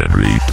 Louis Henry.